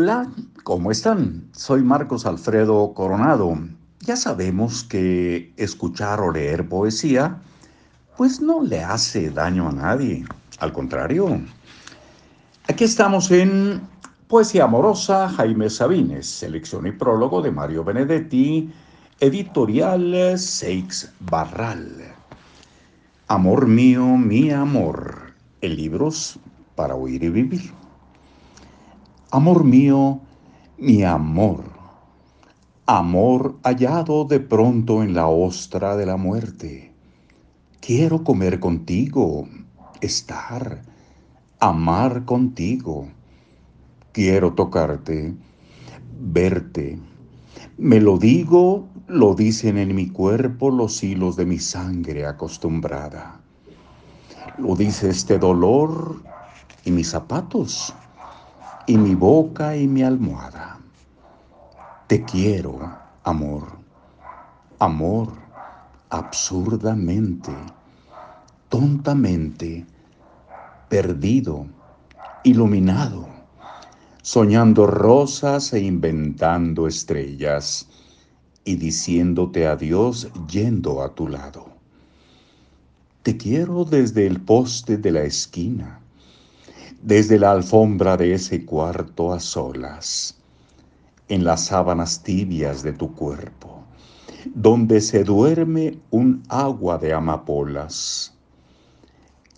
Hola, ¿cómo están? Soy Marcos Alfredo Coronado. Ya sabemos que escuchar o leer poesía pues no le hace daño a nadie, al contrario. Aquí estamos en Poesía Amorosa, Jaime Sabines, selección y prólogo de Mario Benedetti, editorial Seix Barral. Amor mío, mi amor, el libros para oír y vivir. Amor mío, mi amor, amor hallado de pronto en la ostra de la muerte. Quiero comer contigo, estar, amar contigo. Quiero tocarte, verte. Me lo digo, lo dicen en mi cuerpo los hilos de mi sangre acostumbrada. Lo dice este dolor y mis zapatos y mi boca y mi almohada. Te quiero, amor, amor, absurdamente, tontamente, perdido, iluminado, soñando rosas e inventando estrellas y diciéndote adiós yendo a tu lado. Te quiero desde el poste de la esquina desde la alfombra de ese cuarto a solas, en las sábanas tibias de tu cuerpo, donde se duerme un agua de amapolas,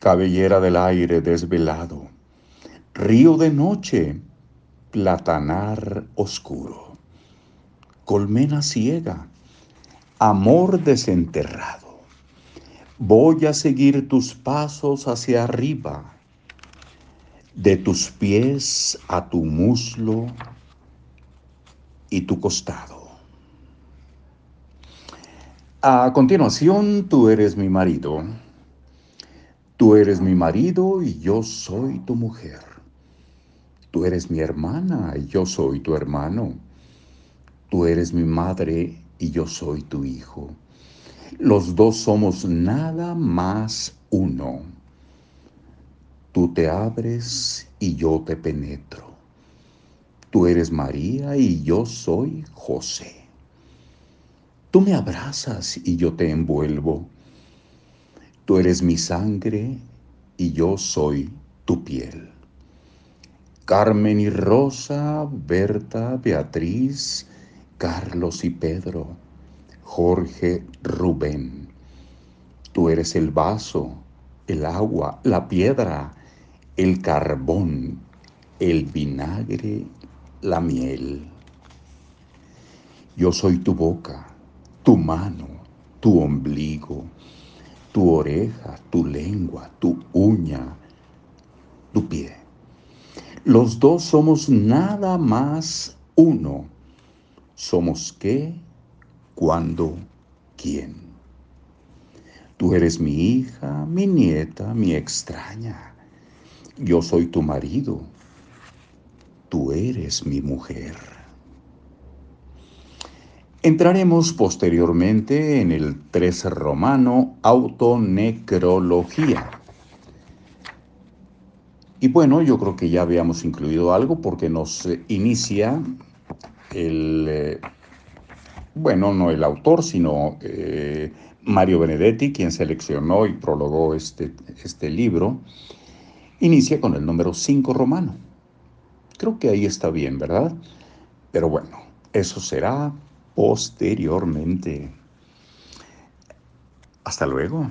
cabellera del aire desvelado, río de noche, platanar oscuro, colmena ciega, amor desenterrado. Voy a seguir tus pasos hacia arriba de tus pies a tu muslo y tu costado. A continuación, tú eres mi marido. Tú eres mi marido y yo soy tu mujer. Tú eres mi hermana y yo soy tu hermano. Tú eres mi madre y yo soy tu hijo. Los dos somos nada más uno. Tú te abres y yo te penetro. Tú eres María y yo soy José. Tú me abrazas y yo te envuelvo. Tú eres mi sangre y yo soy tu piel. Carmen y Rosa, Berta, Beatriz, Carlos y Pedro, Jorge, Rubén. Tú eres el vaso, el agua, la piedra, el carbón, el vinagre, la miel. Yo soy tu boca, tu mano, tu ombligo, tu oreja, tu lengua, tu uña, tu pie. Los dos somos nada más uno. Somos qué, cuándo, quién. Tú eres mi hija, mi nieta, mi extraña yo soy tu marido, tú eres mi mujer. Entraremos posteriormente en el 13 romano autonecrología. Y bueno, yo creo que ya habíamos incluido algo porque nos inicia el, eh, bueno, no el autor, sino eh, Mario Benedetti, quien seleccionó y prologó este, este libro. Inicia con el número 5 romano. Creo que ahí está bien, ¿verdad? Pero bueno, eso será posteriormente. Hasta luego.